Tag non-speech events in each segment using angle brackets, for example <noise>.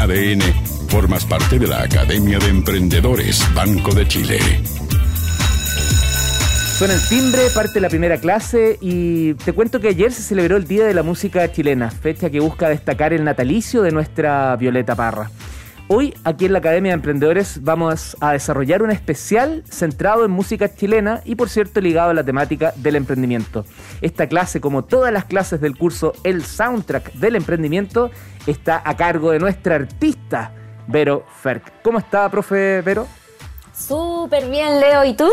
ADN, formas parte de la Academia de Emprendedores Banco de Chile. Suena el timbre, parte la primera clase y te cuento que ayer se celebró el Día de la Música Chilena, fecha que busca destacar el natalicio de nuestra Violeta Parra. Hoy, aquí en la Academia de Emprendedores, vamos a desarrollar un especial centrado en música chilena y, por cierto, ligado a la temática del emprendimiento. Esta clase, como todas las clases del curso El Soundtrack del Emprendimiento, está a cargo de nuestra artista, Vero Ferk. ¿Cómo está, profe Vero? Súper bien, Leo. ¿Y tú?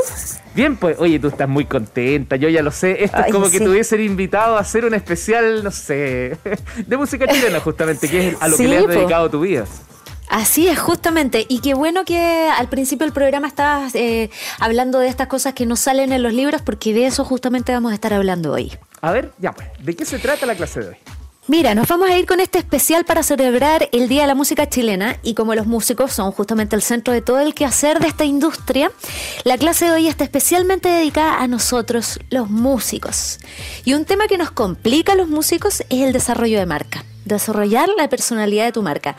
Bien, pues, oye, tú estás muy contenta, yo ya lo sé. Esto es como que te hubiesen invitado a hacer un especial, no sé, <laughs> de música chilena, justamente, que es a lo que le has dedicado tu vida. Así es, justamente. Y qué bueno que al principio del programa estabas eh, hablando de estas cosas que no salen en los libros, porque de eso justamente vamos a estar hablando hoy. A ver, ya pues, ¿de qué se trata la clase de hoy? Mira, nos vamos a ir con este especial para celebrar el Día de la Música Chilena y como los músicos son justamente el centro de todo el quehacer de esta industria, la clase de hoy está especialmente dedicada a nosotros, los músicos. Y un tema que nos complica a los músicos es el desarrollo de marca desarrollar la personalidad de tu marca.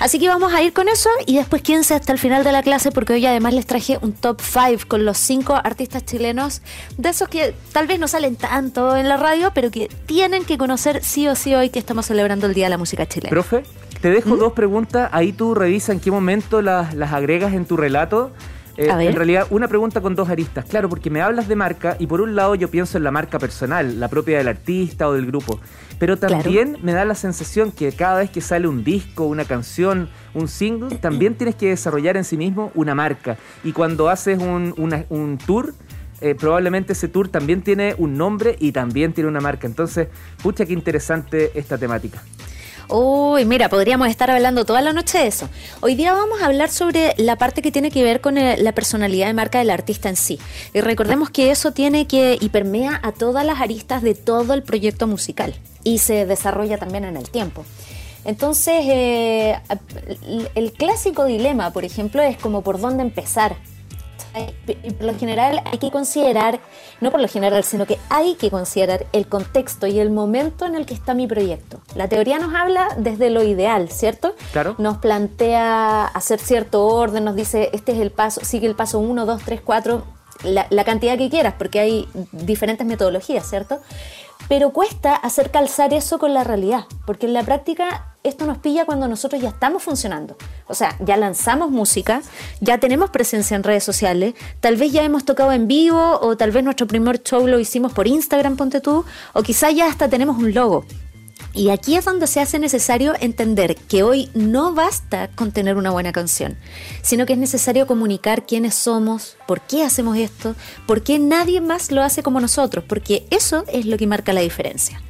Así que vamos a ir con eso y después quédense hasta el final de la clase porque hoy además les traje un top 5 con los 5 artistas chilenos de esos que tal vez no salen tanto en la radio, pero que tienen que conocer sí o sí hoy que estamos celebrando el Día de la Música Chilena. Profe, te dejo ¿Mm? dos preguntas, ahí tú revisa en qué momento las, las agregas en tu relato. Eh, en realidad, una pregunta con dos aristas. Claro, porque me hablas de marca y por un lado yo pienso en la marca personal, la propia del artista o del grupo. Pero también me da la sensación que cada vez que sale un disco, una canción, un single, también tienes que desarrollar en sí mismo una marca. Y cuando haces un, un tour, eh, probablemente ese tour también tiene un nombre y también tiene una marca. Entonces, pucha, qué interesante esta temática. Uy, mira, podríamos estar hablando toda la noche de eso. Hoy día vamos a hablar sobre la parte que tiene que ver con eh, la personalidad de marca del artista en sí. Y recordemos que eso tiene que y permea a todas las aristas de todo el proyecto musical y se desarrolla también en el tiempo. Entonces, eh, el clásico dilema, por ejemplo, es como por dónde empezar por lo general hay que considerar, no por lo general, sino que hay que considerar el contexto y el momento en el que está mi proyecto. La teoría nos habla desde lo ideal, ¿cierto? Claro. Nos plantea hacer cierto orden, nos dice, este es el paso, sigue el paso 1, 2, 3, 4, la cantidad que quieras, porque hay diferentes metodologías, ¿cierto? pero cuesta hacer calzar eso con la realidad, porque en la práctica esto nos pilla cuando nosotros ya estamos funcionando. O sea, ya lanzamos música, ya tenemos presencia en redes sociales, tal vez ya hemos tocado en vivo o tal vez nuestro primer show lo hicimos por Instagram, ponte tú, o quizá ya hasta tenemos un logo. Y aquí es donde se hace necesario entender que hoy no basta con tener una buena canción, sino que es necesario comunicar quiénes somos, por qué hacemos esto, por qué nadie más lo hace como nosotros, porque eso es lo que marca la diferencia.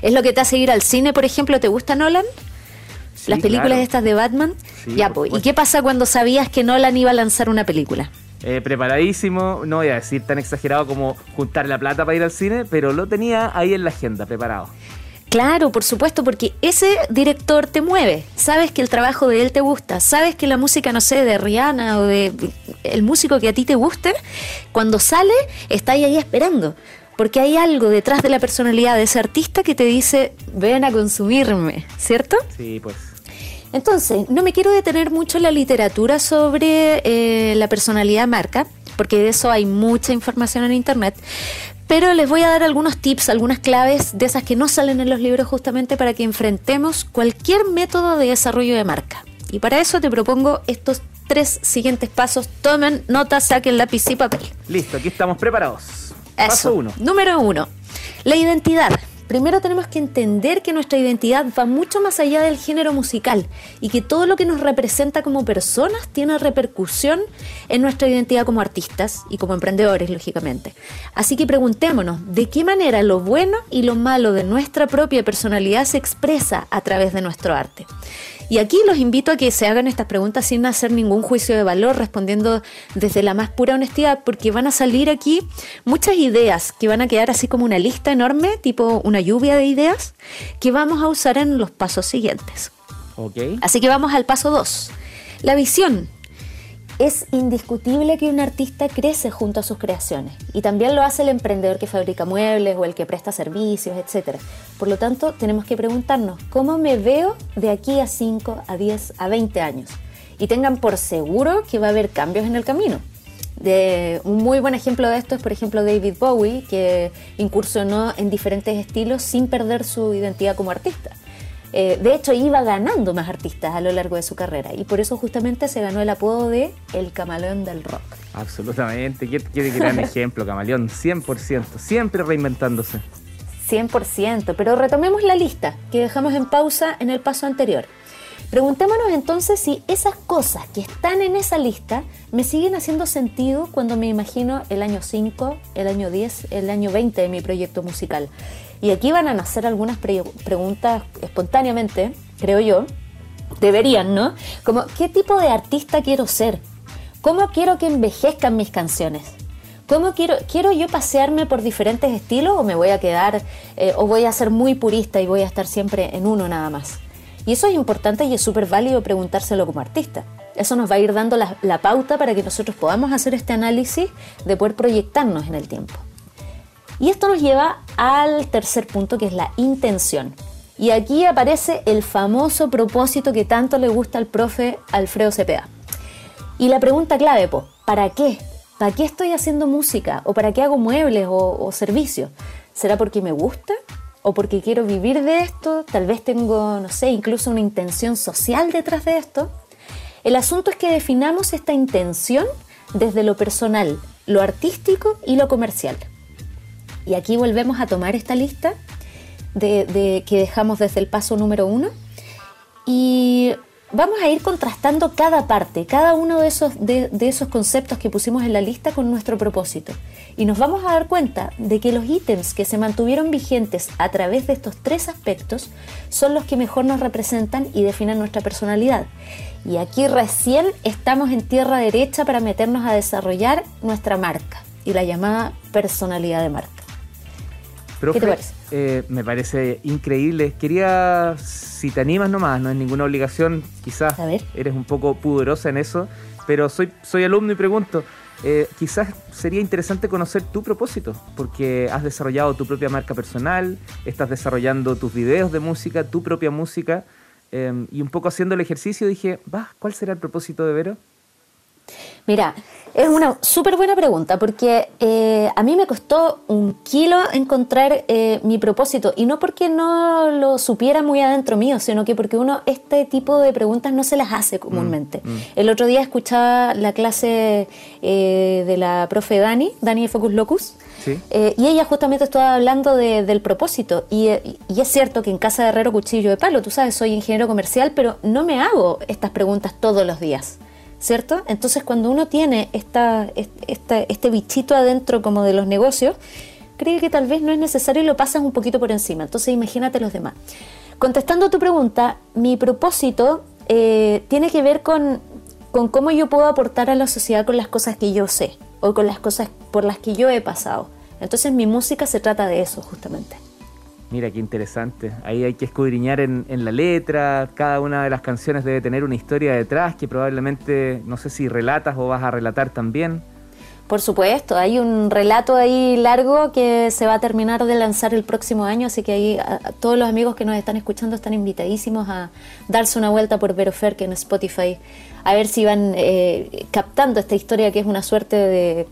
Es lo que te hace ir al cine, por ejemplo, ¿te gusta Nolan? Las películas estas de Batman. ya, pues. ¿Y qué pasa cuando sabías que Nolan iba a lanzar una película? Eh, preparadísimo, no voy a decir tan exagerado como juntar la plata para ir al cine, pero lo tenía ahí en la agenda, preparado. Claro, por supuesto, porque ese director te mueve. Sabes que el trabajo de él te gusta. Sabes que la música, no sé, de Rihanna o de el músico que a ti te guste, cuando sale, está ahí, ahí esperando. Porque hay algo detrás de la personalidad de ese artista que te dice, ven a consumirme, ¿cierto? Sí, pues. Entonces, no me quiero detener mucho en la literatura sobre eh, la personalidad marca, porque de eso hay mucha información en Internet, pero les voy a dar algunos tips, algunas claves de esas que no salen en los libros justamente para que enfrentemos cualquier método de desarrollo de marca. Y para eso te propongo estos tres siguientes pasos. Tomen nota, saquen lápiz y papel. Listo, aquí estamos preparados. Paso uno. Número uno. La identidad. Primero tenemos que entender que nuestra identidad va mucho más allá del género musical y que todo lo que nos representa como personas tiene repercusión en nuestra identidad como artistas y como emprendedores, lógicamente. Así que preguntémonos, ¿de qué manera lo bueno y lo malo de nuestra propia personalidad se expresa a través de nuestro arte? Y aquí los invito a que se hagan estas preguntas sin hacer ningún juicio de valor, respondiendo desde la más pura honestidad, porque van a salir aquí muchas ideas que van a quedar así como una lista enorme, tipo una lluvia de ideas, que vamos a usar en los pasos siguientes. Okay. Así que vamos al paso 2. La visión. Es indiscutible que un artista crece junto a sus creaciones y también lo hace el emprendedor que fabrica muebles o el que presta servicios, etc. Por lo tanto, tenemos que preguntarnos, ¿cómo me veo de aquí a 5, a 10, a 20 años? Y tengan por seguro que va a haber cambios en el camino. Un muy buen ejemplo de esto es, por ejemplo, David Bowie, que incursionó en diferentes estilos sin perder su identidad como artista. Eh, de hecho, iba ganando más artistas a lo largo de su carrera y por eso justamente se ganó el apodo de El Camaleón del Rock. Absolutamente, qué, qué gran <laughs> ejemplo, Camaleón, 100%, siempre reinventándose. 100%, pero retomemos la lista que dejamos en pausa en el paso anterior. Preguntémonos entonces si esas cosas que están en esa lista me siguen haciendo sentido cuando me imagino el año 5, el año 10, el año 20 de mi proyecto musical. Y aquí van a nacer algunas preguntas espontáneamente, creo yo. Deberían, ¿no? Como, ¿qué tipo de artista quiero ser? ¿Cómo quiero que envejezcan mis canciones? ¿Cómo quiero, quiero yo pasearme por diferentes estilos o me voy a quedar, eh, o voy a ser muy purista y voy a estar siempre en uno nada más? Y eso es importante y es súper válido preguntárselo como artista. Eso nos va a ir dando la pauta para que nosotros podamos hacer este análisis de poder proyectarnos en el tiempo. Y esto nos lleva al tercer punto que es la intención. Y aquí aparece el famoso propósito que tanto le gusta al profe Alfredo Cepeda. Y la pregunta clave, ¿para qué? ¿Para qué estoy haciendo música? ¿O para qué hago muebles o, o servicios? ¿Será porque me gusta? ¿O porque quiero vivir de esto? Tal vez tengo, no sé, incluso una intención social detrás de esto. El asunto es que definamos esta intención desde lo personal, lo artístico y lo comercial. Y aquí volvemos a tomar esta lista de, que dejamos desde el paso número uno y vamos a ir contrastando cada parte, cada uno de esos, de, esos conceptos que pusimos en la lista con nuestro propósito. Y nos vamos a dar cuenta de que los ítems que se mantuvieron vigentes a través de estos tres aspectos son los que mejor nos representan y definen nuestra personalidad. Y aquí recién estamos en tierra derecha para meternos a desarrollar nuestra marca y la llamada personalidad de marca. ¿Qué te parece? Eh, me parece increíble. Quería, si te animas nomás, no es ninguna obligación, quizás eres un poco pudorosa en eso, pero soy, soy alumno y pregunto, eh, quizás sería interesante conocer tu propósito, porque has desarrollado tu propia marca personal, estás desarrollando tus videos de música, tu propia música, eh, y un poco haciendo el ejercicio dije, va, ¿cuál será el propósito de Vero? Mira, es una súper buena pregunta porque eh, a mí me costó un kilo encontrar eh, mi propósito y no porque no lo supiera muy adentro mío, sino que porque uno este tipo de preguntas no se las hace comúnmente. Mm, mm. El otro día escuchaba la clase eh, de la profe Dani, Dani de Focus Locus, y ella justamente estaba hablando del propósito y, y es cierto que en casa de Herrero Cuchillo de Palo, tú sabes, soy ingeniero comercial, pero no me hago estas preguntas todos los días. ¿Cierto? Entonces cuando uno tiene esta, este bichito adentro como de los negocios, cree que tal vez no es necesario y lo pasas un poquito por encima. Entonces imagínate los demás. Contestando tu pregunta, mi propósito eh, tiene que ver con, con cómo yo puedo aportar a la sociedad con las cosas que yo sé o con las cosas por las que yo he pasado. Entonces mi música se trata de eso justamente. Mira, qué interesante. Ahí hay que escudriñar en, la letra. Cada una de las canciones debe tener una historia detrás que probablemente, no sé si relatas o vas a relatar también. Por supuesto, hay un relato ahí largo que se va a terminar de lanzar el próximo año, así que ahí todos los amigos que nos están escuchando están invitadísimos a darse una vuelta por Vero Ferk en Spotify, a ver si van eh, captando esta historia que es una suerte de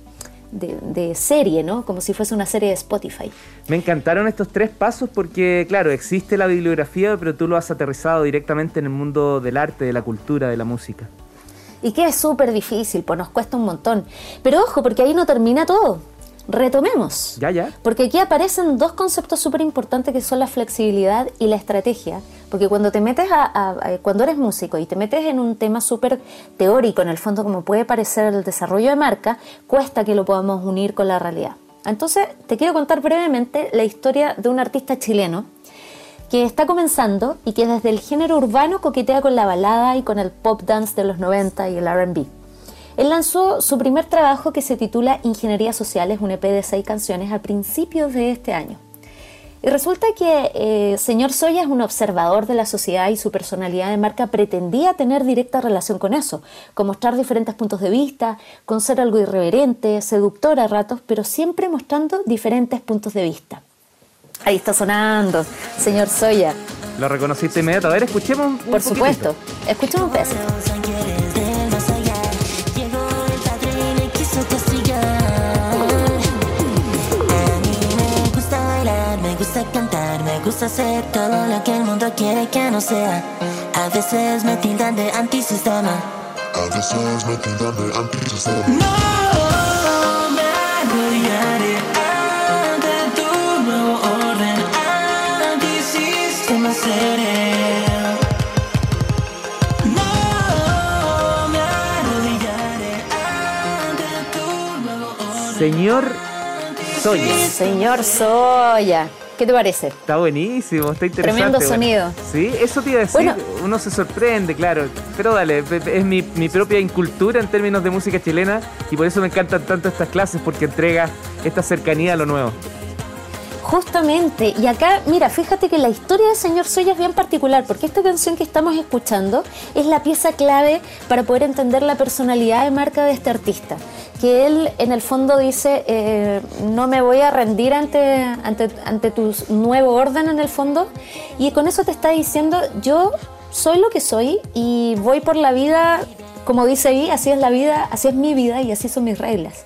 de, serie, ¿no? Como si fuese una serie de Spotify. Me encantaron estos tres pasos porque, claro, existe la bibliografía, pero tú lo has aterrizado directamente en el mundo del arte, de la cultura, de la música. Y que es súper difícil, pues nos cuesta un montón. Pero ojo, porque ahí no termina todo retomemos. Ya, ya. Porque aquí aparecen dos conceptos súper importantes que son la flexibilidad y la estrategia. Porque cuando te metes a, cuando eres músico y te metes en un tema súper teórico, en el fondo como puede parecer el desarrollo de marca, cuesta que lo podamos unir con la realidad. Entonces, te quiero contar brevemente la historia de un artista chileno que está comenzando y que desde el género urbano coquetea con la balada y con el pop dance de los 90 y el RB. Él lanzó su primer trabajo que se titula Ingeniería Social, es un EP de seis canciones a principios de este año. Y resulta que eh, señor Soya es un observador de la sociedad y su personalidad de marca pretendía tener directa relación con eso, con mostrar diferentes puntos de vista, con ser algo irreverente, seductor a ratos, pero siempre mostrando diferentes puntos de vista. Ahí está sonando, señor Soya. Lo reconociste inmediato. A ver, escuchemos un Por supuesto, escuchemos un pedazo. Cantar, me gusta hacer todo lo que el mundo quiere que no sea. A veces me tildan de antisistema. A veces me tildan de antisistema. No me arrodillaré ante tu nuevo orden. Antisistema seré. No me arrodillaré ante tu nuevo orden. Señor Soya. Señor Soya. ¿Qué te parece? Está buenísimo, está interesante. Tremendo sonido. Sí, eso te iba a decir. Uno se sorprende, claro. Pero dale, es mi, mi, propia incultura en términos de música chilena y por eso me encantan tanto estas clases porque entrega esta cercanía a lo nuevo. Justamente, y acá, mira, fíjate que la historia del señor Soya es bien particular, porque esta canción que estamos escuchando es la pieza clave para poder entender la personalidad de marca de este artista. Que él, en el fondo, dice: eh, No me voy a rendir ante, ante, ante tu nuevo orden, en el fondo, y con eso te está diciendo: Yo soy lo que soy y voy por la vida, como dice ahí, así es la vida, así es mi vida y así son mis reglas.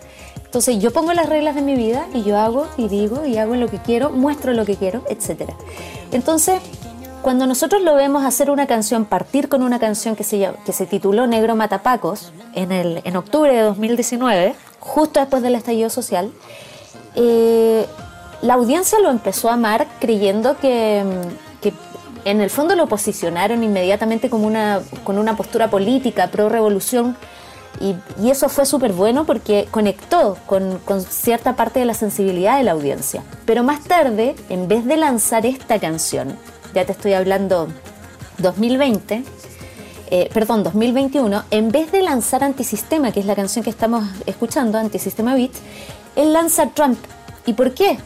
Entonces yo pongo las reglas de mi vida y yo hago y digo y hago lo que quiero, muestro lo que quiero, etc. Entonces, cuando nosotros lo vemos hacer una canción, partir con una canción que se, que se tituló Negro Matapacos en, el, en octubre de 2019, justo después del estallido social, eh, la audiencia lo empezó a amar creyendo que, que en el fondo lo posicionaron inmediatamente como una, con una postura política, pro-revolución, y, eso fue súper bueno porque conectó con, cierta parte de la sensibilidad de la audiencia. Pero más tarde, en vez de lanzar esta canción, ya te estoy hablando 2020, eh, perdón, 2021, en vez de lanzar Antisistema, que es la canción que estamos escuchando, Antisistema Beat, él lanza Trump. ¿Y por qué?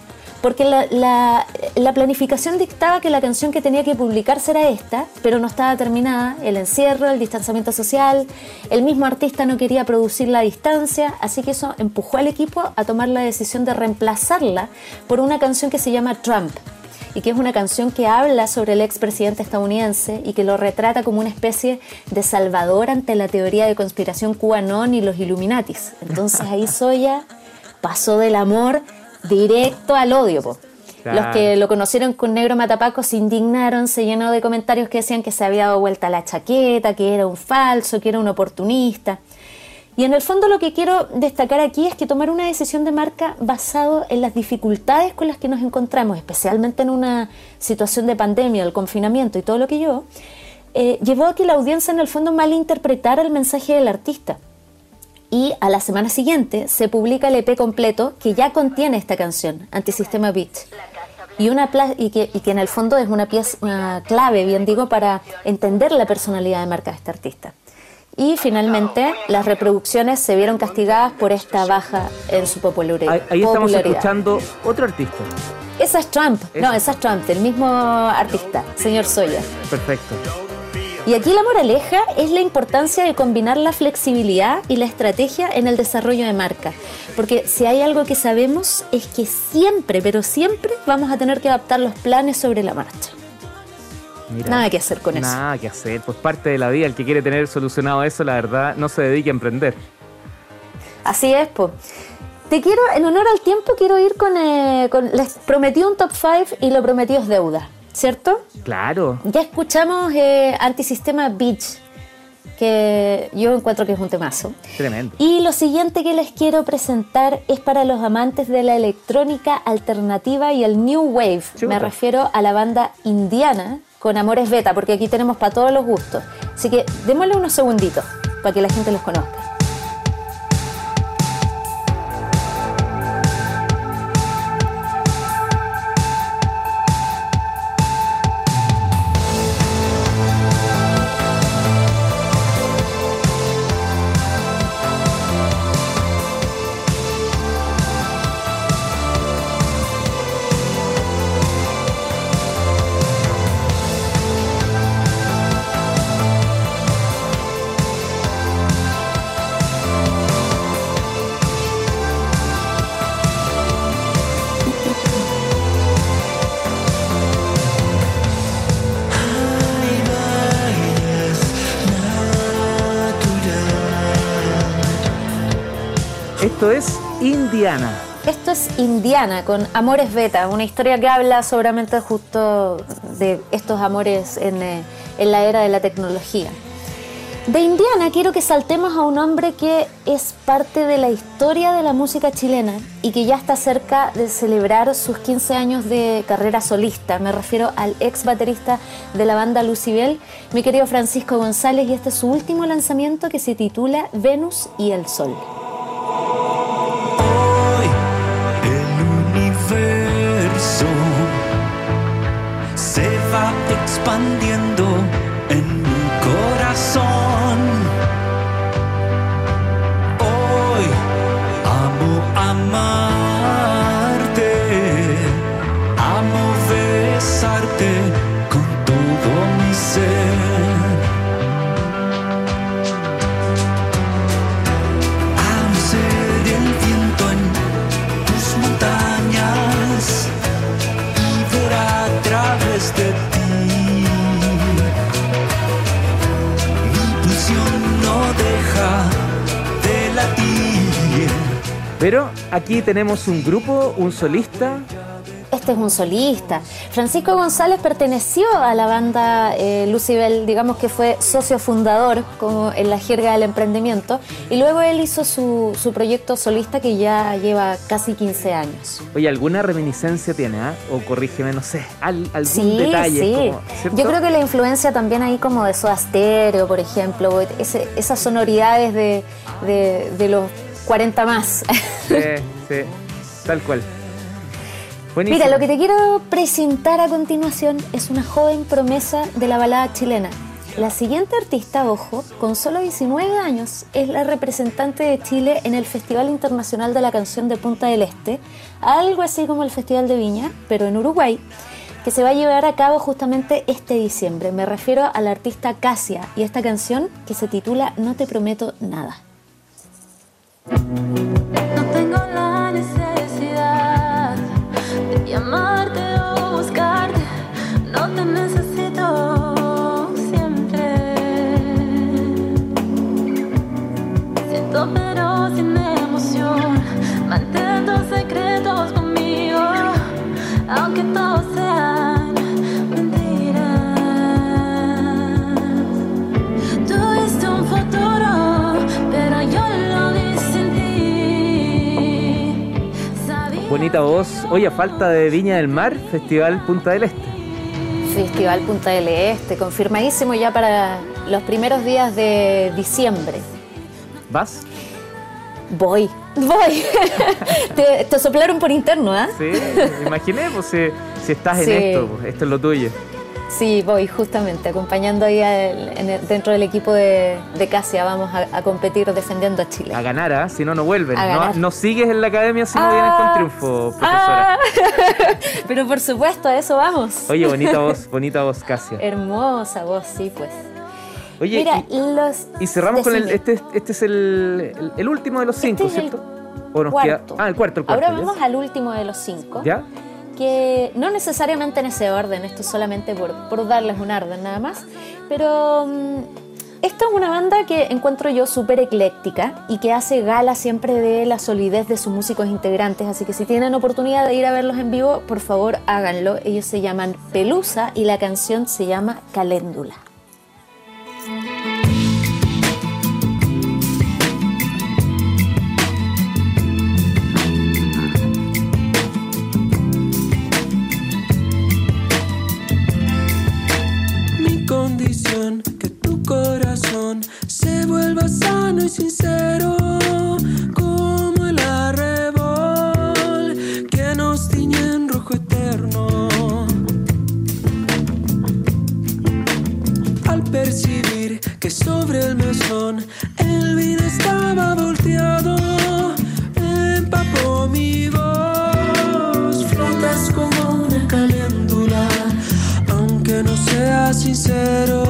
Porque la, planificación dictaba que la canción que tenía que publicarse era esta, pero no estaba terminada, el encierro, el distanciamiento social, el mismo artista no quería producir la distancia, así que eso empujó al equipo a tomar la decisión de reemplazarla por una canción que se llama Trump y que es una canción que habla sobre el expresidente estadounidense y que lo retrata como una especie de salvador ante la teoría de conspiración cubanón y los Illuminatis. Entonces ahí Soya pasó del amor directo al odio. Los que lo conocieron con Negro Matapaco se indignaron, se llenó de comentarios que decían que se había dado vuelta la chaqueta, que era un falso, que era un oportunista. Y en el fondo lo que quiero destacar aquí es que tomar una decisión de marca basado en las dificultades con las que nos encontramos, especialmente en una situación de pandemia, el confinamiento y todo lo que yo, eh, llevó a que la audiencia en el fondo malinterpretara el mensaje del artista y a la semana siguiente se publica el EP completo que ya contiene esta canción, Antisistema Beat. Y, una y, que, y que en el fondo es una pieza clave, bien digo, para entender la personalidad de marca de este artista. Y finalmente las reproducciones se vieron castigadas por esta baja en su popularidad. Ahí, estamos escuchando otro artista. Esa es Trump, no, esa es Trump, el mismo artista, señor Soya. Perfecto. Y aquí la moraleja es la importancia de combinar la flexibilidad y la estrategia en el desarrollo de marca. Porque si hay algo que sabemos es que siempre, pero siempre vamos a tener que adaptar los planes sobre la marcha. nada que hacer con eso. Nada que hacer, pues parte de la vida, el que quiere tener solucionado eso, la verdad, no se dedique a emprender. Así es, pues. Te quiero, en honor al tiempo, quiero ir con, eh, con les prometí un top 5 y lo prometido es deuda. ¿Cierto? Claro. Ya escuchamos eh, Antisistema Beach, que yo encuentro que es un temazo. Tremendo. Y lo siguiente que les quiero presentar es para los amantes de la electrónica alternativa y el New Wave. Me refiero a la banda indiana con Amores Beta, porque aquí tenemos para todos los gustos. Así que démosle unos segunditos para que la gente los conozca. Esto es Indiana. Esto es Indiana con Amores Beta, una historia que habla seguramente justo de estos amores en, eh, en la era de la tecnología. De Indiana quiero que saltemos a un hombre que es parte de la historia de la música chilena y que ya está cerca de celebrar sus 15 años de carrera solista. Me refiero al ex baterista de la banda Lucibel, mi querido Francisco González, y este es su último lanzamiento que se titula Venus y el Sol. Expandiendo Pero aquí tenemos un grupo, un solista. Este es un solista. Francisco González perteneció a la banda eh, Lucibel, digamos que fue socio fundador, como en la jerga del emprendimiento, y luego él hizo su, su proyecto solista que ya lleva casi 15 años. Oye, ¿alguna reminiscencia tiene? ah? O corrígeme, no sé, al- algún Sí, detalle. sí. como-. Yo creo que la influencia también ahí como de Soda Stereo, por ejemplo, ese- esas sonoridades de, de- de los 40 más. Sí, sí, tal cual. Buenísimo. Mira, lo que te quiero presentar a continuación es una joven promesa de la balada chilena. La siguiente artista, ojo, con solo 19 años, es la representante de Chile en el Festival Internacional de la Canción de Punta del Este, algo así como el Festival de Viña, pero en Uruguay, que se va a llevar a cabo justamente este diciembre. Me refiero a la artista Casia y esta canción que se titula No te prometo nada. No Bonita voz. Oye, a falta de Viña del Mar, Festival Punta del Este. Festival Punta del Este, confirmadísimo ya para los primeros días de diciembre. ¿Vas? Voy, voy. <laughs> te, te soplaron por interno, ¿ah? Sí, me imaginé, pues si, si estás Sí. en esto, pues, esto es lo tuyo. Sí, voy justamente, acompañando ahí en el- dentro del equipo de, de Casia. Vamos a, a competir defendiendo a Chile. A ganar, ¿ah? Si no, no vuelven. No, no sigues en la academia si no Ah. vienes con triunfo, profesora. Ah, <laughs> pero por supuesto, a eso vamos. Oye, bonita <laughs> voz, bonita voz, Casia. Hermosa voz, sí, pues. Oye, Mira, y, los. y cerramos con el. Este, este es el, el, el último de los cinco, Este es el ¿cierto? ¿O nos cuarto. queda- Ah, el cuarto, el cuarto. Ahora ¿ya? vamos al último de los cinco. ¿Ya? Que no necesariamente en ese orden, esto es solamente por, por darles un orden nada más, pero mm, esta es una banda que encuentro yo súper ecléctica y que hace gala siempre de la solidez de sus músicos integrantes, así que si tienen oportunidad de ir a verlos en vivo, por favor háganlo. Ellos se llaman Pelusa y la canción se llama Caléndula. Corazón se vuelva sano y sincero, como el arrebol que nos tiñe en rojo eterno. Al percibir que sobre el mesón el vino estaba volteado, empapó mi voz, flotas como una caléndula. Aunque no sea sincero,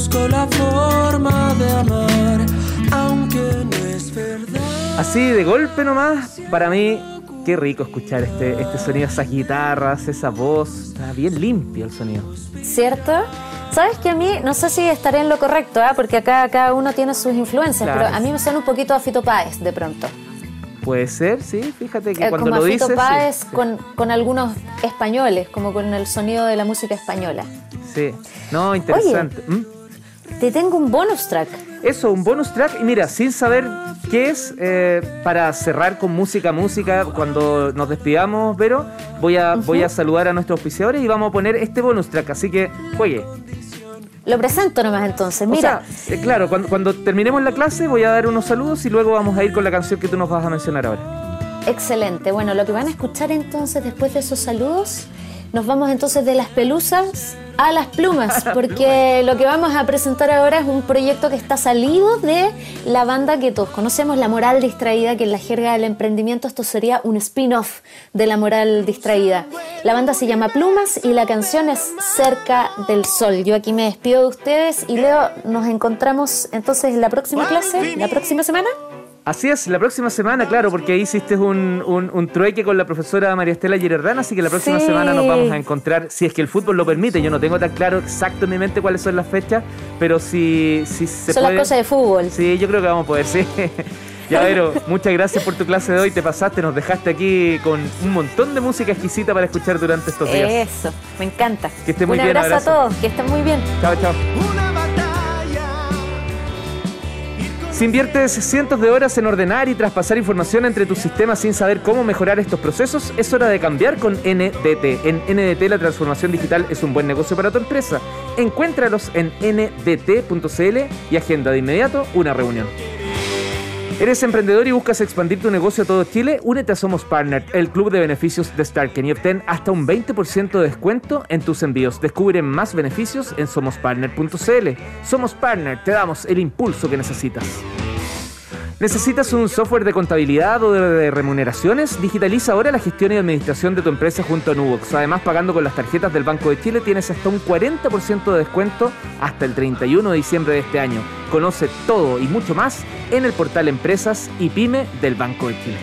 busco la forma de amar, aunque no es verdad. Así de golpe nomás, para mí, qué rico escuchar este, este sonido, esas guitarras, esa voz. Está bien limpio el sonido. ¿Cierto? Sabes que a mí, no sé si estaré en lo correcto, ¿ah? porque acá cada uno tiene sus influencias, Claro. pero a mí me suena un poquito a Fito Páez de pronto. Puede ser, sí, fíjate que Eh, cuando como lo a Fito dices. Páez sí, con, con algunos españoles, como con el sonido de la música española. sí. No, interesante. ¿Mm? Te tengo un bonus track. Eso, un bonus track. Y mira, sin saber qué es, eh, para cerrar con música, música, cuando nos despidamos, Vero, voy a, voy a saludar a nuestros auspiciadores y vamos a poner este bonus track. Así que juegue. Lo presento nomás entonces. Mira, O sea, eh, claro, cuando, cuando terminemos la clase voy a dar unos saludos y luego vamos a ir con la canción que tú nos vas a mencionar ahora. excelente. Bueno, lo que van a escuchar entonces después de esos saludos, nos vamos entonces de las pelusas a las plumas, <laughs> porque lo que vamos a presentar ahora es un proyecto que está salido de la banda que todos conocemos, La Moral Distraída, que en la jerga del emprendimiento esto sería un spin-off de La Moral Distraída. La banda se llama Plumas y la canción es Cerca del Sol. Yo aquí me despido de ustedes y Leo, nos encontramos entonces en la próxima clase, la próxima semana. Así es, la próxima semana, claro, porque ahí hiciste un, un, un trueque con la profesora María Estela Girardán, así que la próxima Sí. semana nos vamos a encontrar, si es que el fútbol lo permite, yo no tengo tan claro exacto en mi mente cuáles son las fechas, pero si, si se Son puede... las cosas de fútbol. Sí, yo creo que vamos a poder, sí. <laughs> Ya, Vero, muchas gracias por tu clase de hoy, te pasaste, nos dejaste aquí con un montón de música exquisita para escuchar durante estos días. Eso, me encanta. Que esté muy Un bien, abrazo, abrazo. a todos, que estén muy bien. Chao, chao. Si inviertes cientos de horas en ordenar y traspasar información entre tus sistemas sin saber cómo mejorar estos procesos, es hora de cambiar con NDT. En NDT la transformación digital es un buen negocio para tu empresa. Encuéntralos en ndt.cl y agenda de inmediato una reunión. ¿Eres emprendedor y buscas expandir tu negocio a todo Chile? Únete a Somos Partner, el club de beneficios de Starken y obtén hasta un 20% de descuento en tus envíos. Descubre más beneficios en somospartner.cl. Somos Partner, te damos el impulso que necesitas. ¿Necesitas un software de contabilidad o de, remuneraciones? Digitaliza ahora la gestión y administración de tu empresa junto a Nubox. Además, pagando con las tarjetas del Banco de Chile tienes hasta un 40% de descuento hasta el 31 de diciembre de este año. Conoce todo y mucho más en el portal Empresas y Pyme del Banco de Chile.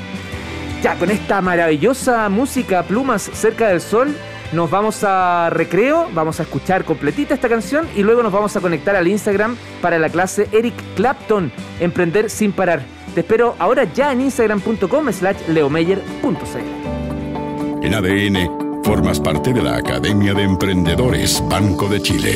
Ya, con esta maravillosa música, plumas cerca del sol, nos vamos a recreo, vamos a escuchar completita esta canción y luego nos vamos a conectar al Instagram para la clase Eric Clapton, Emprender sin parar. Te espero ahora ya en instagram.com slash leomeyer.cl. En ADN, formas parte de la Academia de Emprendedores Banco de Chile.